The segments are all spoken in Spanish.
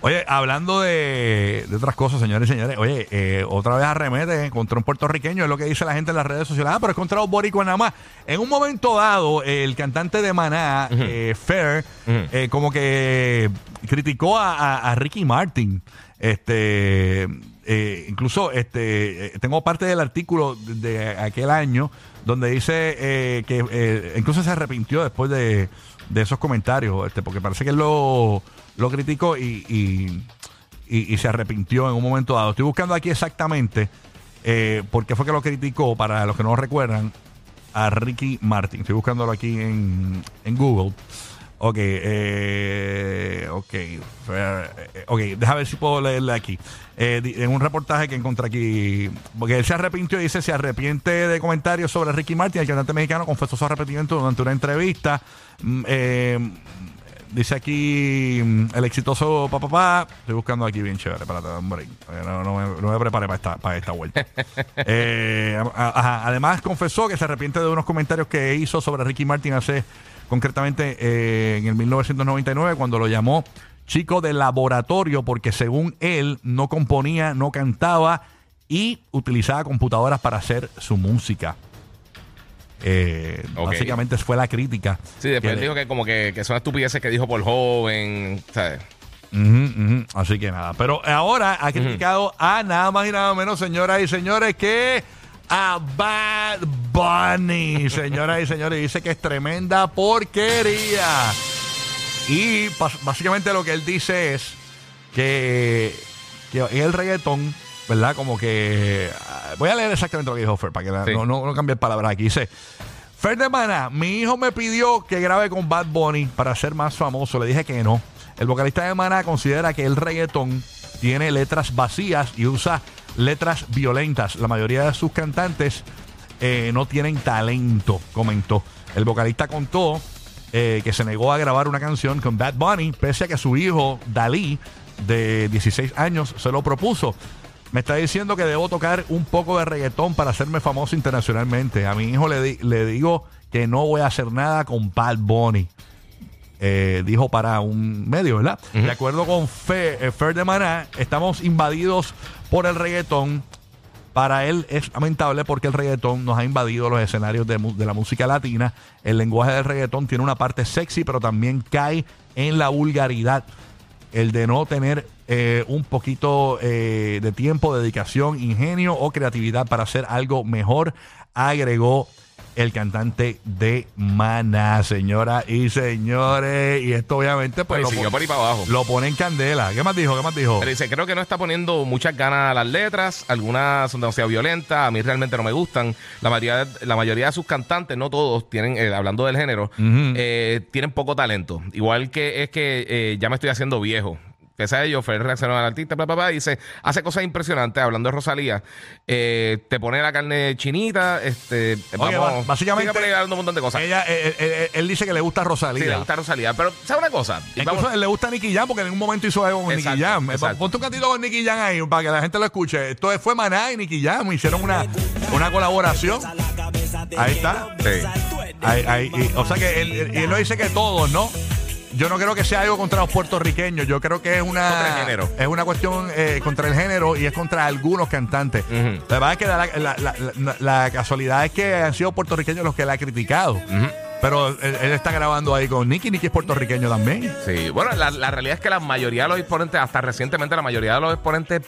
Oye, hablando de, de otras cosas, señores y señores, oye, eh, otra vez arremete contra un puertorriqueño, es lo que dice la gente en las redes sociales. Ah, pero es contra los boricuas nada más. En un momento dado, el cantante de Maná, eh, Fair, eh, como que criticó a, a- a Ricky Martin. Este, eh, incluso este, eh, tengo parte del artículo de, de aquel año donde dice eh, que eh, incluso se arrepintió después de, de esos comentarios, este, porque parece que él lo, lo criticó y, y, y- se arrepintió en un momento dado. Estoy buscando aquí exactamente eh, por qué fue que lo criticó, para los que no lo recuerdan, a Ricky Martin. Estoy buscándolo aquí en, en Google. Ok, eh, ok, eh, ok, déjame ver si puedo leerle aquí. Eh, en un reportaje que encontré aquí, porque él se arrepintió, dice, se arrepiente de comentarios sobre Ricky Martin, el cantante mexicano confesó su arrepentimiento durante una entrevista. Mm, eh, dice aquí mm, el exitoso papá, papá. estoy buscando aquí bien chévere, para hombre, eh, no, no me, no me preparé para esta, para esta vuelta. Eh, ajá, además confesó que se arrepiente de unos comentarios que hizo sobre Ricky Martin hace concretamente eh, en el 1999 cuando lo llamó chico de laboratorio porque según él no componía, no cantaba y utilizaba computadoras para hacer su música. Eh. Básicamente fue la crítica. Sí, después que le- dijo que como que, que son estupideces que dijo por joven, ¿sabes? Así que nada. Pero ahora ha criticado a nada más y nada menos, señoras y señores, que a Bad Bunny. Señoras y señores, dice que es tremenda porquería. Y básicamente lo que él dice es que, que el reggaetón, ¿verdad? Como que. ah, Voy a leer exactamente lo que dijo Fer, para que Sí. no, no, no cambie palabras aquí. Dice. Fer de Mana, mi hijo me pidió que grabe con Bad Bunny para ser más famoso. Le dije que no. El vocalista de Mana considera que el reggaetón tiene letras vacías y usa letras violentas. La mayoría de sus cantantes eh, no tienen talento, comentó. El vocalista contó eh, que se negó a grabar una canción con Bad Bunny, pese a que su hijo, Dalí, de 16 años, se lo propuso. Me está diciendo que debo tocar un poco de reggaetón para hacerme famoso internacionalmente. A mi hijo le, di- le digo que no voy a hacer nada con Bad Bunny. Eh, dijo para un medio, ¿verdad? De acuerdo con Fe, eh, Fer de Maná, estamos invadidos por el reggaetón. Para él es lamentable porque el reggaetón nos ha invadido los escenarios de, mu- de la música latina. El lenguaje del reggaetón tiene una parte sexy, pero también cae en la vulgaridad. El de no tener eh, un poquito eh, de tiempo, dedicación, ingenio o creatividad para hacer algo mejor, agregó el cantante de Maná, señoras y señores. Y esto obviamente pues Pues lo, siguió pon- por ahí para abajo. lo pone en candela. ¿Qué más dijo? ¿Qué más dijo? Pero dice, creo que no está poniendo muchas ganas a las letras, algunas son demasiado violentas, a mí realmente no me gustan. La mayoría, la mayoría de sus cantantes, no todos, tienen, eh, hablando del género, eh, tienen poco talento. Igual que es que eh, ya me estoy haciendo viejo. Pese a ello, Fer reaccionó al artista, bla, bla, bla, dice, hace cosas impresionantes, hablando de Rosalía, eh, te pone la carne chinita, este, Oye, vamos, básicamente, sigue un montón de cosas. Ella, eh, eh, eh, él dice que le gusta Rosalía. Sí, le gusta Rosalía, pero ¿sabes una cosa? Incluso vamos- le gusta Nicky Jam porque en un momento hizo algo con Exacto, Nicky Jam. Exacto. Ponte un cantito con Nicky Jam ahí para que la gente lo escuche. Esto fue Maná y Nicky Jam. Hicieron una, una colaboración. Ahí está. Sí. Ahí- ahí, y- o sea que él, él- él lo dice que todos, ¿no? Yo no creo que sea algo contra los puertorriqueños. Yo creo que es una. Contra el género. Es una cuestión eh, contra el género y es contra algunos cantantes. Ujú. La verdad es que la, la- la- la- la casualidad es que han sido puertorriqueños los que la han criticado. Pero él, él está grabando ahí con Nicky. Nicky es puertorriqueño también. Sí, bueno, la, la realidad es que la mayoría de los exponentes, hasta recientemente, la mayoría de los exponentes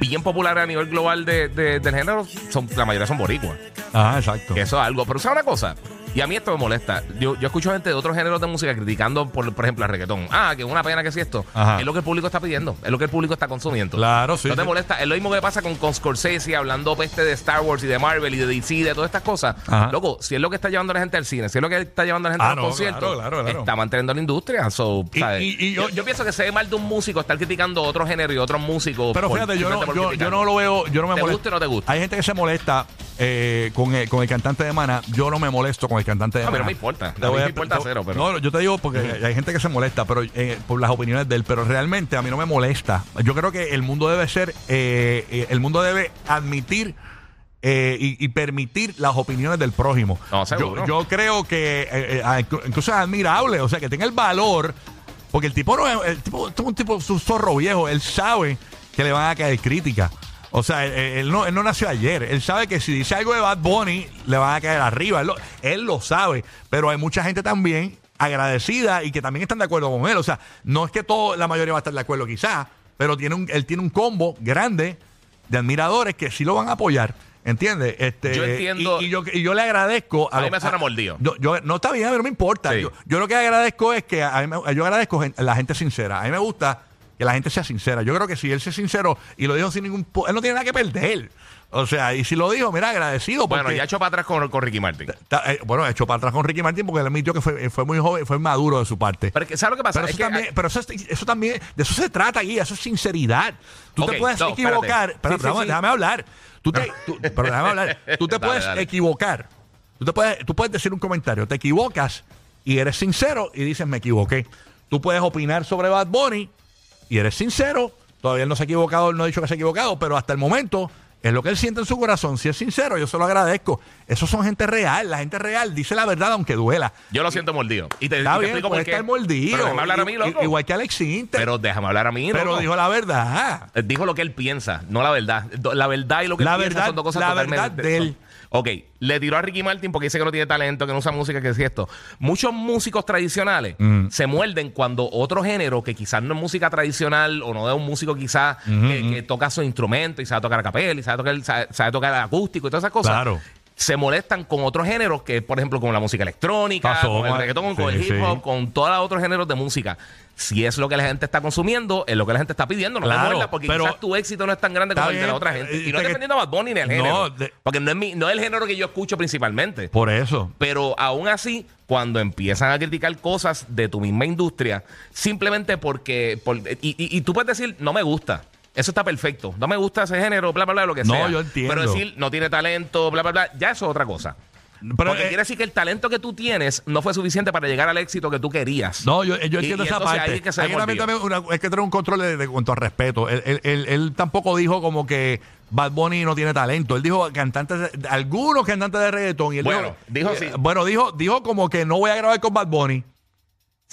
bien populares a nivel global de, de- del género, son, la mayoría son boricuas. Ajá, exacto. Eso es algo. Pero ¿sabes una cosa? Y a mí esto me molesta. Yo, yo escucho gente de otros géneros de música criticando, por, por ejemplo, el reggaetón. Ah, que es una pena que si esto. Ajá. Es lo que el público está pidiendo. Es lo que el público está consumiendo. Claro, sí, No te sí. molesta. Es lo mismo que pasa con, con Scorsese hablando peste de Star Wars y de Marvel y de DC y de todas estas cosas. Ajá. Loco, si es lo que está llevando a la gente al cine, si es lo que está llevando a la gente Ah, a los no, conciertos, claro, claro, claro. está manteniendo la industria. So, Y- ¿sabes? y- y yo- yo, pienso que se ve mal de un músico estar criticando otro género y otros músicos. Pero por- fíjate, yo no, yo, yo no lo veo, yo no me ¿Te molesto. gusta o no te gusta? Hay gente que se molesta eh, con, el, con el cantante de Mana. Yo no me molesto con el cantante de mí Mana. no me importa. Voy me importa cero, pero- No, yo te digo porque hay gente que se molesta pero eh, por las opiniones de él, pero realmente a mí no me molesta. Yo creo que el mundo debe ser, eh, eh, el mundo debe admitir eh, y, y permitir las opiniones del prójimo. No. Yo, yo creo que eh, eh, inclu- incluso es admirable, o sea, que tenga el valor, porque el tipo no es, el tipo, es un tipo, es un zorro viejo, él sabe que le van a caer críticas. O sea, él, él no, él no nació ayer. Él sabe que si dice algo de Bad Bunny, le van a caer arriba. Él lo, él lo sabe. Pero hay mucha gente también agradecida y que también están de acuerdo con él. O sea, no es que todo, la mayoría va a estar de acuerdo quizás, pero tiene un, él tiene un combo grande de admiradores que sí lo van a apoyar. ¿Entiendes? Este, Yo entiendo- Y, y yo, y yo le agradezco A mí los- me suena mordido. yo, yo- no está bien, a mí no me importa. Sí. Yo, yo lo que agradezco es que a mí me- yo agradezco gen- la gente sincera. A mí me gusta que la gente sea sincera. Yo creo que si él es sincero y lo dijo sin ningún... po- Él no tiene nada que perder. O sea, y si lo dijo, mira, agradecido. Bueno, porque- ya echó para atrás con, con Ricky Martin. Ta- eh, bueno, hecho para atrás con Ricky Martin porque él admitió que fue, fue muy joven, fue maduro de su parte. Pero es que, ¿sabes lo que pasa? Es eso, que- también, pero eso, es- eso también, de eso se trata aquí, eso es sinceridad. Tú Ok, te puedes no, equivocar. espérate. Pero Sí, sí, déjame, sí. déjame hablar. Tú te, tú- pero déjame hablar. Tú te Dale, puedes dale. equivocar. Tú, te puedes, tú puedes decir un comentario. Te equivocas y eres sincero y dices, me equivoqué. Tú puedes opinar sobre Bad Bunny y eres sincero. Todavía él no se ha equivocado, él no ha dicho que se ha equivocado, pero hasta el momento es lo que él siente en su corazón. Si es sincero, yo se lo agradezco. Esos son gente real. La gente real dice la verdad aunque duela. Yo lo siento mordido. Y te, y Está te bien, explico por qué. estar mordido. Pero déjame hablar a mí, loco. Igual que Alex Sinter. Pero déjame hablar a mí, Pero loco. dijo la verdad. Eh, Dijo lo que él piensa, no la verdad. La verdad y lo que La él piensa verdad- son dos cosas la totalmente verdad de él. Ok, le tiró a Ricky Martin porque dice que no tiene talento, que no usa música, que es esto. Muchos músicos tradicionales Mm. se muerden cuando otro género que quizás no es música tradicional o no es un músico quizás que, que toca su instrumento y sabe tocar a capela y sabe tocar, sabe, sabe tocar acústico y todas esas cosas. Claro. Se molestan con otros géneros que, por ejemplo, con la música electrónica, Pasó, con el reggaetón, con el hip hop, sí. con todos los otros géneros de música. Si es lo que la gente está consumiendo, es lo que la gente está pidiendo, no te Claro, muerdas, porque pero- quás tu éxito no es tan grande como el de la otra gente. eh, Y no te- dependiendo de Bad Bunny ni el No, género. de- porque no es, mi, no es el género que yo escucho principalmente. Por eso. Pero aún así, cuando empiezan a criticar cosas de tu misma industria, simplemente porque. por- y, y- y tú puedes decir, no me gusta. Eso está perfecto. No me gusta ese género, bla, bla, bla, lo que No, sea. yo entiendo. Pero decir, no tiene talento, bla, bla, bla, ya eso es otra cosa. Pero, Porque eh, quiere decir que el talento que tú tienes no fue suficiente para llegar al éxito que tú querías. No, yo, yo y esa parte. es que Hay que una- hay que tener un control de, de cuanto a respeto. Él, él- él- él tampoco dijo como que Bad Bunny no tiene talento. Él dijo cantantes, algunos cantantes de reggaetón. Y él Bueno, dijo eh, sí. Bueno, dijo, dijo como que no voy a grabar con Bad Bunny.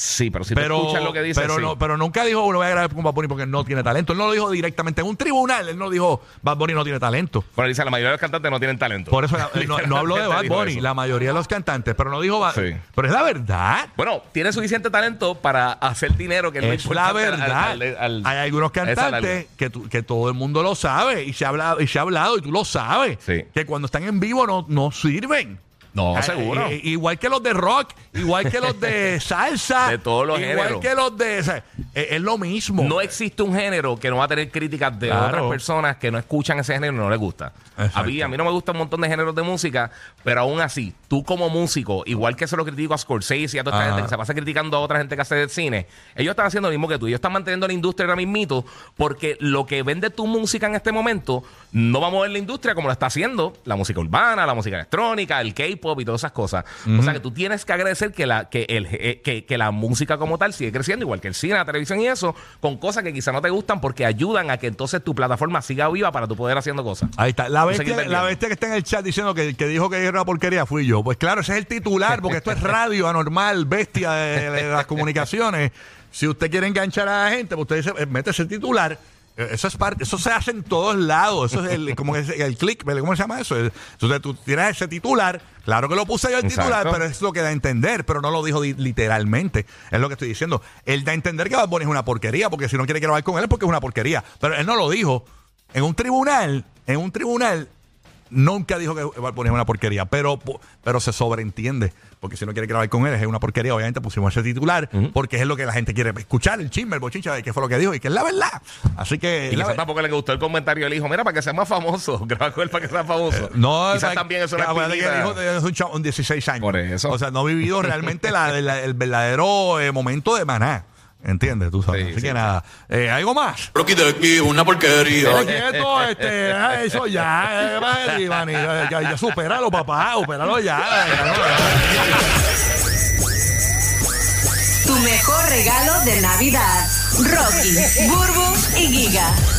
Sí, pero si pero, tú escuchas lo que dice, pero, sí. no, pero nunca dijo no voy a grabar con Bad Bunny porque no tiene talento. Él no lo dijo directamente en un tribunal. Él no dijo Bad Bunny no tiene talento. Bueno, dice, la mayoría de los cantantes no tienen talento. Por eso no, no habló de Bad Bunny, la mayoría de los cantantes, pero no dijo Bad Sí. Pero es la verdad. Bueno, tiene suficiente talento para hacer dinero, que es lo Es la al- verdad. al- al- Hay algunos cantantes que, que todo el mundo lo sabe y se ha hablado, y se ha hablado y tú lo sabes. Sí. Que cuando están en vivo no, no sirven. No, Ah, seguro. i- igual que los de rock, igual que los de salsa. De todos los Igual géneros. que los de. o sea, es, es lo mismo. No existe un género que no va a tener críticas de Claro. otras personas que no escuchan ese género y no les gusta. Exacto. A mí, a mí no me gustan un montón de géneros de música, pero aún así, tú como músico, igual que se lo critico a Scorsese y a toda esta Ajá. gente que se pasa criticando a otra gente que hace de cine, ellos están haciendo lo mismo que tú. Ellos están manteniendo la industria ahora mismito porque lo que vende tu música en este momento no va a mover la industria como lo está haciendo la música urbana, la música electrónica, el K-pop y todas esas cosas. O sea que tú tienes que agradecer que la, que, el, eh, que, que la música como tal sigue creciendo, igual que el cine, la televisión y eso, con cosas que quizá no te gustan porque ayudan a que entonces tu plataforma siga viva para tu poder haciendo cosas. Ahí está. La No sé bestia, quién te la bestia que está en el chat diciendo que, que dijo que era una porquería fui yo. Pues claro, ese es el titular, porque esto es radio anormal, bestia de, de las comunicaciones. Si usted quiere enganchar a la gente, pues usted dice, eh, mete ese titular. Eso es parte, eso se hace en todos lados. Eso es el, como que es el click, ¿cómo se llama eso? Entonces tú tienes ese titular. Claro que lo puse yo el Exacto. titular, pero es lo que da a entender, pero no lo dijo di- literalmente. Es lo que estoy diciendo. Él da a entender que Bad Bunny es una porquería, porque si no quiere grabar con él es porque es una porquería. Pero él no lo dijo. En un tribunal, en un tribunal, nunca dijo que Bunny es una porquería, pero, pero se sobreentiende. Porque si no quiere grabar con él es una porquería, obviamente pusimos ese titular, porque es lo que la gente quiere escuchar, el chisme, el bochincha de qué fue lo que dijo y que es la verdad. Así que. Y quizás tampoco le gustó el comentario del hijo, mira, para que sea más famoso, graba con él para que sea famoso. Eh, no, quizás también es una que el hijo es un, chavo, un 16 años. Por eso. O sea, no ha vivido realmente la, el verdadero eh, momento de maná. ¿Entiendes? Tú sabes. Así que nada. Eh, ¿Algo más? Rocky de aquí, una porquería. quieto, este, eso ya, eh, ya, ya, supéralo, papá, supéralo ya. Tu mejor regalo de Navidad. Rocky, Burbu y Giga. Eh.